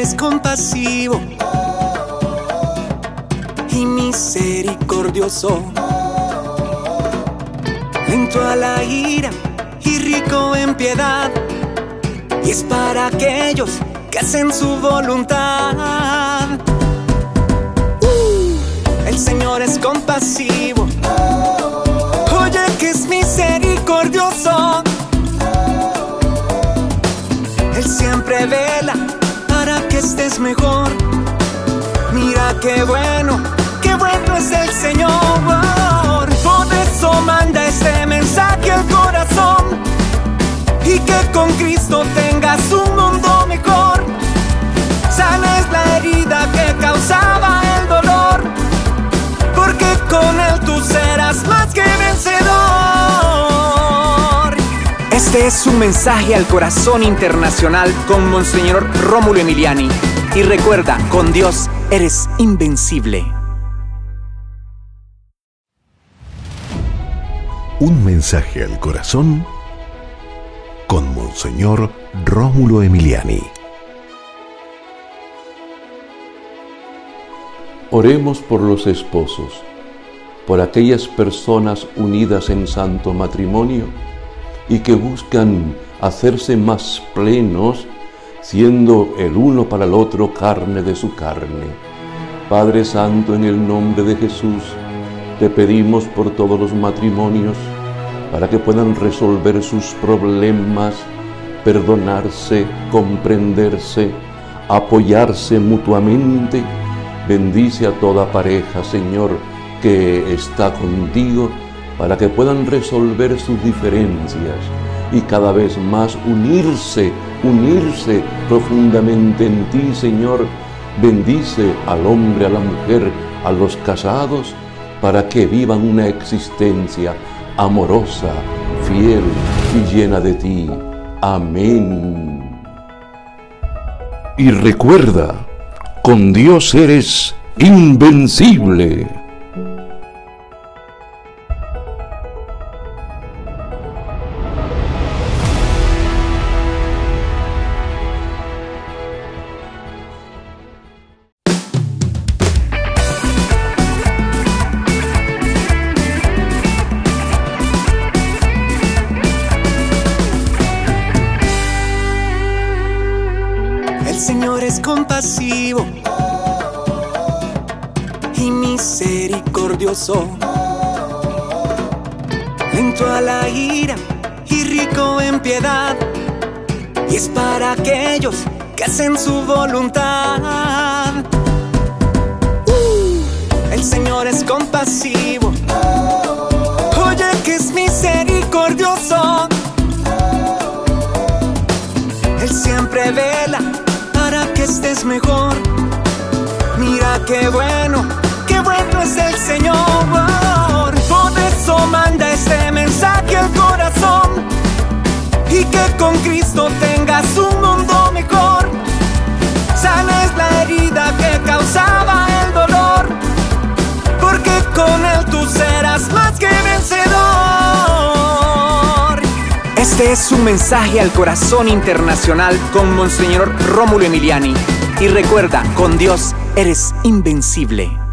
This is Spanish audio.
es compasivo y misericordioso, lento a la ira y rico en piedad, y es para aquellos que hacen su voluntad. Uh, el Señor es compasivo, oye que es misericordioso. Él siempre vela que estés mejor. Mira qué bueno, qué bueno es el Señor. Este es un mensaje al corazón internacional con Monseñor Rómulo Emiliani. Y recuerda, con Dios eres invencible. Un mensaje al corazón con Monseñor Rómulo Emiliani. Oremos por los esposos, por aquellas personas unidas en santo matrimonio y que buscan hacerse más plenos, siendo el uno para el otro carne de su carne. Padre Santo, en el nombre de Jesús, te pedimos por todos los matrimonios, para que puedan resolver sus problemas, perdonarse, comprenderse, apoyarse mutuamente. Bendice a toda pareja, Señor, que está contigo, para que puedan resolver sus diferencias y cada vez más unirse, unirse profundamente en ti, Señor. Bendice al hombre, a la mujer, a los casados, para que vivan una existencia amorosa, fiel y llena de ti. Amén. Y recuerda, con Dios eres invencible. El Señor es compasivo y misericordioso, lento a la ira y rico en piedad, y es para aquellos que hacen su voluntad. Uh, el Señor es compasivo, oye que es misericordioso. Él siempre vela estés mejor. Mira qué bueno, qué bueno es el Señor. Este es un mensaje al corazón internacional con Monseñor Rómulo Emiliani. Y recuerda, con Dios eres invencible.